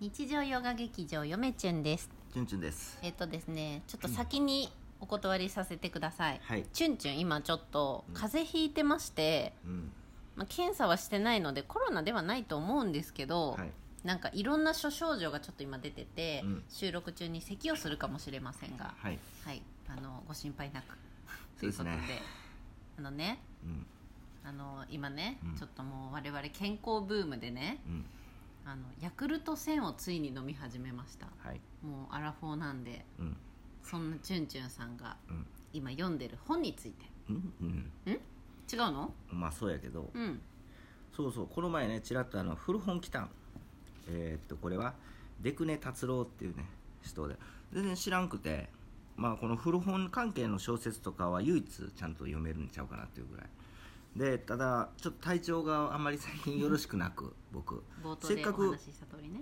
日常ヨガ劇場よめちゅんです。チュンチュンです。えっとですねちょっと先にお断りさせてください、はい。チュンチュン今ちょっと風邪ひいてまして、うん。まあ、検査はしてないのでコロナではないと思うんですけど、はい。なんかいろんな諸症状がちょっと今出てて、うん。収録中に咳をするかもしれませんが。はい。はい。あのご心配なく。ということでねあのねうん。あの今ね、うん。ちょっともう我々健康ブームでねうんあのヤクルト1000をついに飲み始めました。はい。もうアラフォーなんでうん。そんなチュンチュンさんがうん。今読んでる本について。うんうん？違うの？まあそうやけど。うん。そうそうこの前ねちらっとあの古本来たん。えーっとこれはデクネ達郎っていうね人で。全然知らんくてまあこの古本関係の小説とかは唯一ちゃんと読めるんちゃうかなっていうぐらいでただちょっと体調があんまり最近よろしくなく僕。せっかくね。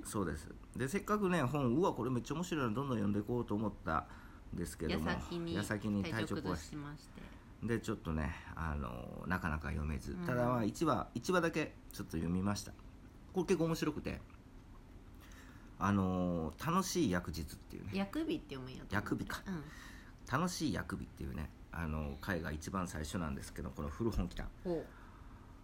そうです。でせっかくね本うわこれめっちゃ面白いのどんどん読んでいこうと思ったんですけど矢も矢先に体調崩壊ししまして。でちょっとねあのなかなか読めず、うん。ただまあ1話一話だけちょっと読みました。これ結構面白くてあの楽しい薬術っていうね。薬日って読むん薬日か。うん。楽しい薬日っていうねあの回が一番最初なんですけどこの古本来たほ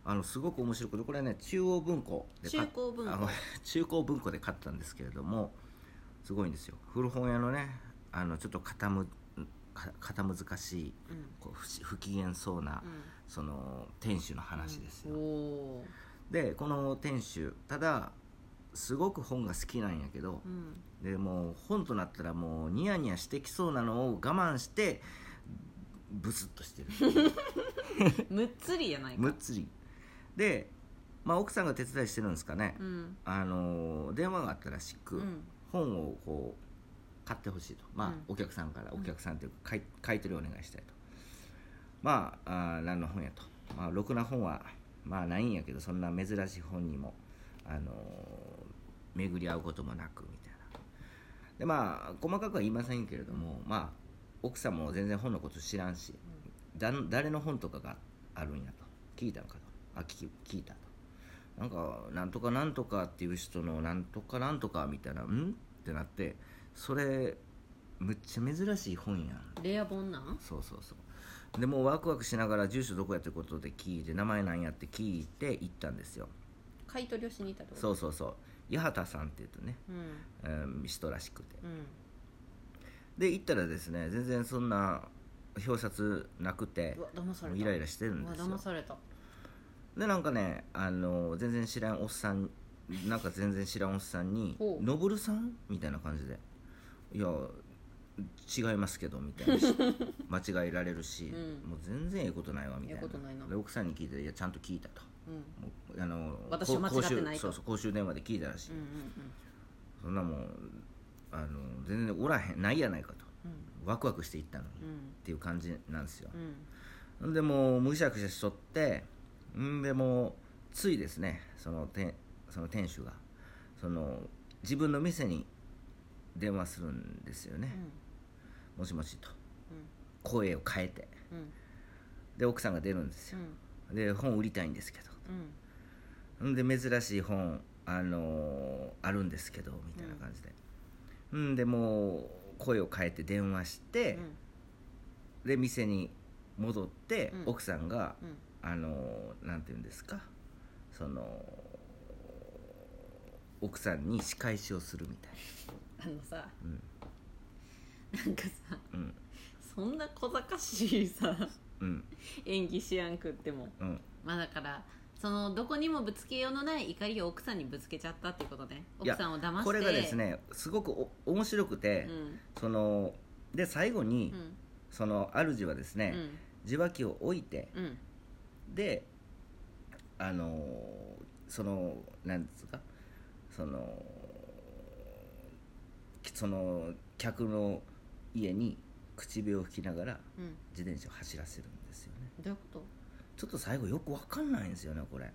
あのすごく面白くてこれね中央文庫で中高文庫。中高文庫で買ったんですけれどもすごいんですよ。古本屋のねあのちょっと肩む難しいうん。こう不思不機嫌そうな、うその店主の話ですん。よ、おー。でこの店主ただすごく本が好きなんやけどう、ん。でもう本となったらもうニヤニヤしてきそうなのを我慢してブスッとしてる。むっつりやないか。むっつり。で、まあ、奥さんが手伝いしてるんですかね、うん。あの電話があったらしく、うん。本をこう買ってほしいと、まあうん。お客さんからうん。お客さんというか買い取りお願いしたいと。まああー何の本やと、まあ、ろくな本はまあないんやけどそんな珍しい本にも、あのー巡り合うこともなくみたいな。でまあ細かくは言いませんけれども、まあ奥さんも全然本のこと知らんし、だ誰の本とかがあるんやと。聞いたのかと。あ聞き聞いたと。なんかなんとかなんとかっていう人のなんとかなんとかみたいなうん？ってなってそれむっちゃ珍しい本やん。レア本なん？そうそうそう。でもうワクワクしながら住所どこやってことで聞いて名前なんやって聞いて行ったんですよ。買い取りをしに行ったと？そうそうそう。八幡さんって言うとね、うん。えー人らしくて。うんで行ったらですね全然そんな表札なくてうわ騙された。もうイライラしてるんうわですよ。騙された。でなんかねあの全然知らんおっさんなんか全然知らんおっさんにほう「のぼるさん?」みたいな感じで「いや違いますけど」みたいな。し 間違えられるし、うん。もう全然ええことないわみたいな。ええことないな。で奥さんに聞いて「いやちゃんと聞いた」と。うん。もうあの私は間違ってないと。公衆そうそう公衆電話で聞いたらしい、うんうん。そんなもんあの全然おらへんないやないかと。うん。ワクワクしていったのに、っうん。ていう感じなんですよ、うん。んでもうむしゃくしゃしとってんでもうついですね。その店その店主が。その自分の店に電話するんですよね、もしもしと。声を変えて。で奥さんが出るんですよ。うん。で本売りたいんですけうんどん。で珍しい本あのーあるんですけどみたいな感じで、うん、でもう声を変えて電話して、で店に戻って、うん。奥さんがあのなんて言うんですか？その奥さんに仕返しをするみたいあのさなうん。なんかさうん。そんな小賢しいさうん。演技しやんくっても。うん。まあだからそのどこにもぶつけようのない怒りを奥さんにぶつけちゃったっていうことね。奥さんを騙して。これがですねすごくお面白くて、うん。そので最後に、うん。その主はですね、うん。受話器を置いてうん。であのそのなんですかそのその客の家に口笛を吹きながらうん。自転車を走らせるんですよね。どういうこちょっと最後よくわかんないんですよねこれ。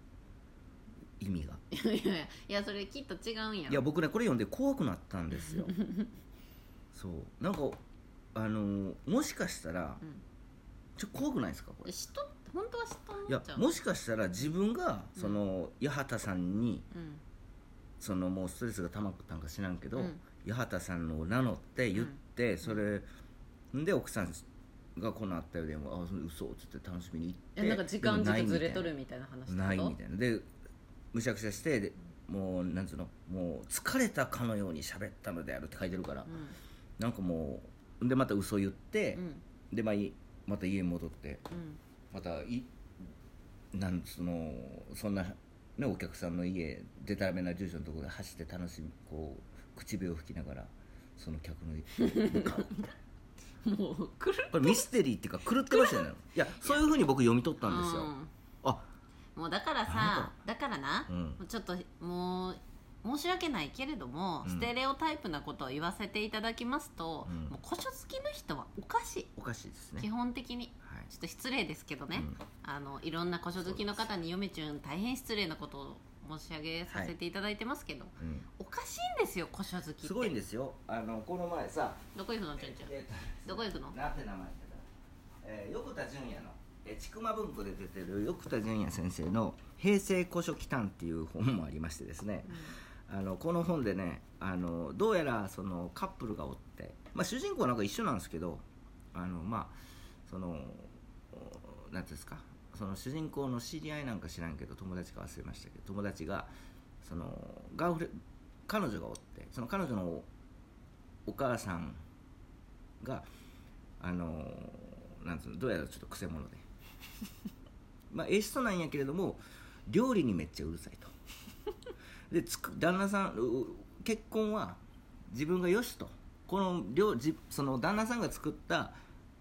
意味が。といやいやいやそれきっと違うんやろ。いや僕ねこれ読んで怖くなったんですよ。そう。なんかあのもしかしたらうん。ちょ怖くないですかこれ？嫉妬？本当は嫉妬いやになっちゃうもしかしたら自分がその八幡さんにうん。そのもうストレスが溜まったんか知らんけど、うん。八幡さんのを名乗って言って、それで奥さんがこのあったよでもあそれ嘘っつって楽しみに行ってえなんか時間ちょっとずれとるみたいな話なないみたいな。でむしゃくしゃしてでもうなんつうの？もう疲れたかのように喋ったのであるって書いてるから、なんかもうでまた嘘言ってうん、うんでまあいまた家に戻ってうん。またいなんつうのそんな、ね、お客さんの家でたらめな住所のところで走って楽しみこう口笛を吹きながらその客の家に向かう。みたいなもう来るこれミステリーっていうか狂ってましたよね。いやそういうふうに僕読み取ったんですよ、うん。あ。もうだからさか。だからな、うん。もうちょっともう申し訳ないけれども、うん。ステレオタイプなことを言わせていただきますと、うん。もう古書好きの人はおかしい。おかしいですね。基本的に。はい。ちょっと失礼ですけどね、うん。あのいろんな古書好きの方に嫁ちゅん大変失礼なことを申し上げさせていただいてますけど、うんおかしいんですよ古書好きすごいんですよ。あのこの前さどこ行くのちゅんちゅん？えーどこ行くの？なんて名前だえー横田純也のえー千曲文庫で出てる横田純也先生の「平成古書祈祷」っていう本もありましてですね、あのこの本でねあのどうやらそのカップルがおって、まあ、主人公はなんか一緒なんですけどあのまあそのおなんていうんですかその主人公の知り合いなんか知らんけど友達か忘れましたけど友達がそのガーフレ彼女がおってその彼女のお母さんがあのなんつうのどうやらちょっとくせ者で。まあええ人なんやけれども料理にめっちゃうるさいと。でつく旦那さん結婚は自分がよしと。この料じその旦那さんが作った、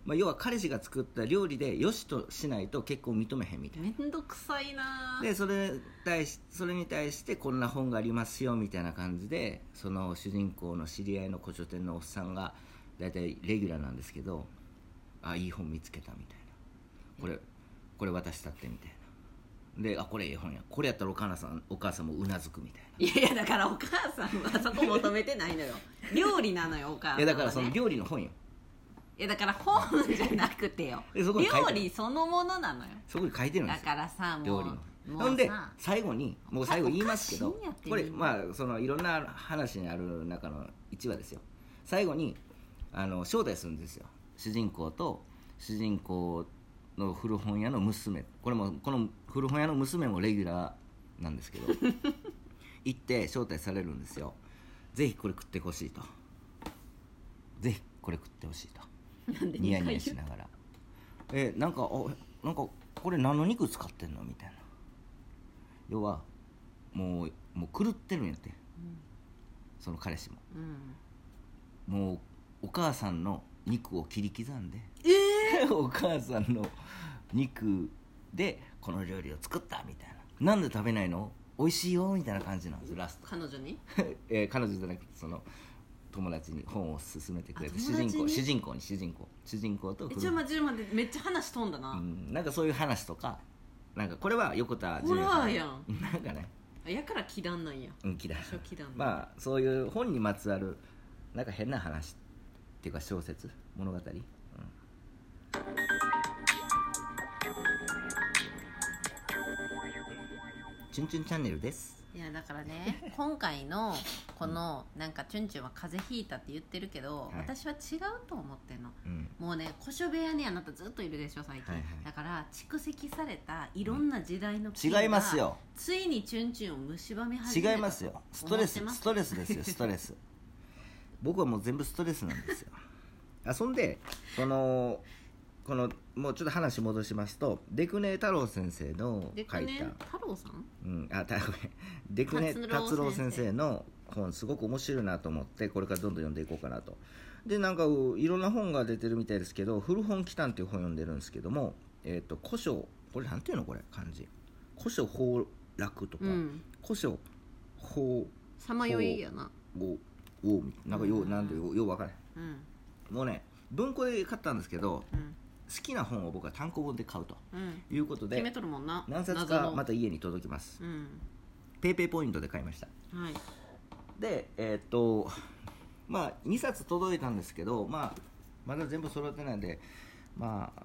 まあ、要は彼氏が作った料理でよしとしないと結婚認めへんみたいな。めんどくさいな。でそれに対しそれに対してこんな本がありますよみたいな感じでその主人公の知り合いの古書店のおっさんが大体レギュラーなんですけどあいい本見つけたみたいな。これこれ渡したってみたいな。であこれええ本や。これやったらお母さんお母さんもうなずくみたいな。いやいやだからお母さんはそこ求めてないのよ。料理なのよお母さんは、ね、いやだからその料理の本よいやだから本じゃなくてよ。えそこに書いてある。料理そのものなのよ。そこに書いてるんですよ。だからさもう料理の。もうほんでさ最後にもう最後言いますけどおかしいんやってこれまあそのいろんな話にある中の1話ですよ。最後にあの招待するんですよ。主人公と主人公の古本屋の娘。これもこの古本屋の娘もレギュラーなんですけど 行って招待されるんですよ。ぜひこれ食ってほしいと。ぜひこれ食ってほしいとニヤニヤしながら「えなんかあなんかこれ何の肉使ってんの?」みたいな。要はもうもう狂ってるんやってその彼氏も。うん。もうお母さんの肉を切り刻んで。え お母さんの肉でこの料理を作ったみたいな。なんで食べないの？美味しいよみたいな感じなんですラスト。彼女に？えー彼女じゃなくてその友達に本を勧めてくれてあ主人公主人公に主人公主人公とえちょ待ってちょ待ってめっちゃ話飛んだな、うん、なんかそういう話とかなんかこれは横田純也やん。さん なんかね。やから気団なんや。うん嫌い初期団。まあそういう本にまつわるなんか変な話っていうか小説物語、うん、チュンチュンチャンネルですいやだからね今回のこのなんかチュンチュンは風邪ひいたって言ってるけど、はい。私は違うと思ってんの。うん。もうね古書部屋にあなたずっといるでしょ最近、はいはいだから蓄積されたいろんな時代の違いますよ。ついにチュンチュンを蝕み始めた違いますよ。ストレス思ってます？ストレスですよストレス。僕はもう全部ストレスなんですよ。あそんでそのこのもうちょっと話戻しますとデクネ太郎先生ので書いねた太郎さん？うん、あたごめん。デクネ達郎先生。の本すごく面白いなと思ってこれからどんどん読んでいこうかなと。でなんかういろんな本が出てるみたいですけど「古本祈祷」っていう本読んでるんですけども「えー、と古書」これなんていうのこれ漢字。古書崩落とか、うん。古書崩さまよいやな。おおなんかよう、うんなんでようよう分からへうんん。もうね文庫で買ったんですけどうん好きな本を僕は単行本で買うとうん。いうこと決めでとるもんな。何冊かまた家に届きます。うん。ペイペイポイントで買いました。はい。でえーっとまあ2冊届いたんですけど、まあ、まだ全部揃ってないんでまあ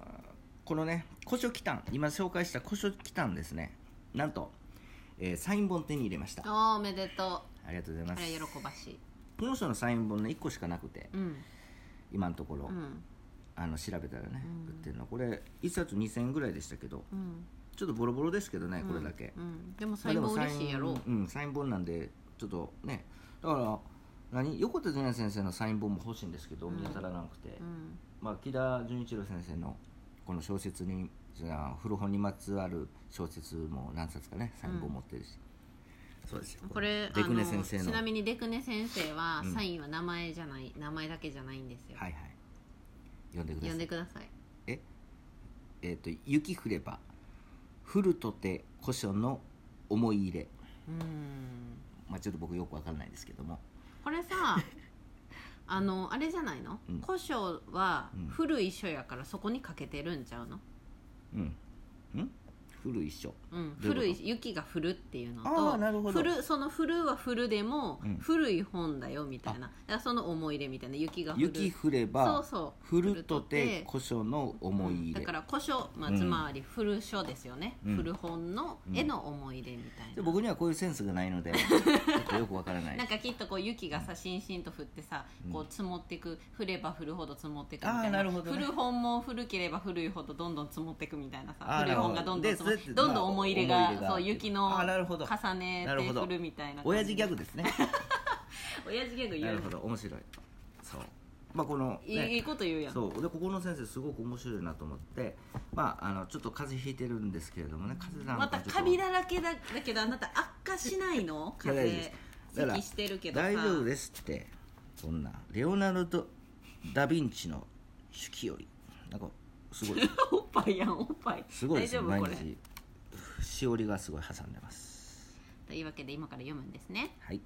このね古書祈祷今紹介した古書祈祷ですね。なんと、えーサイン本手に入れました。おーおめでとありがとうございます。喜ばしい。この人のサイン本ね1個しかなくて。うん。今のところ、うんあの調べたらね、うん。売ってるの。これ1冊2000円ぐらいでしたけどうん。ちょっとボロボロですけどねこれだけ、うん。でもサイン本嬉しいやろ。うんサイン本なんでちょっとねだから何？横田純也先生のサイン本も欲しいんですけど、うん。見当たらなくて、うん。まあ、木田純一郎先生のこの小説にじゃあ古本にまつわる小説も何冊かねサイン本持ってるし、そうですよ。これデクネ先生の。ちなみにデクネ先生は、うん。サインは名前じゃない名前だけじゃないんですよ、はいはい読んでくだ呼さい。んでください。え？えっ、と「雪降れば降るとて古書の思い入れ。うん」まあちょっと僕よくわかんないですけども。これさ あのあれじゃないの、うん。古書はうん。古い書やからそこにかけてるんちゃうの、うん。うん古い書うん、どういうこと？古い雪が降るっていうのあとーなるほど。降るその降るは降るでも、うん。古い本だよみたいな。その思い入れみたいな雪が降る。雪降ればそうそう。降るとて古書の思い入れ、だから古書、まあ、うん。つまり古書ですよね、うん。古本の絵の思い出みたいな、で僕にはこういうセンスがないので ちょっとよくわからない。なんかきっとこう雪がさしんしんと降ってさ、こう積もっていく降れば降るほど積もっていくみたいな。なるほどね。古本も古ければ古いほどどんどん積もっていくみたいなさ古い本がどんどん積もなるほどでどんどん思い入れが,、そう雪の重ねて降るみたいな親父ギャグですね親父ギャグ言うなるほど面白い。そう。まあこの、いいいいこと言うやん。そう。でここの先生すごく面白いなと思ってまああのちょっと風邪ひいてるんですけれどもね風邪なまたのかちょっと。カビだらけだだけどあなた悪化しないの？風すだから咳してるけどさ。大丈夫ですってそんなレオナルド・ダ・ヴィンチの手記より。なんかすごい。おっぱいやんおっぱい。すごいですよ大丈夫？毎日。しおりがすごい挟んでます。というわけで今から読むんですね。はい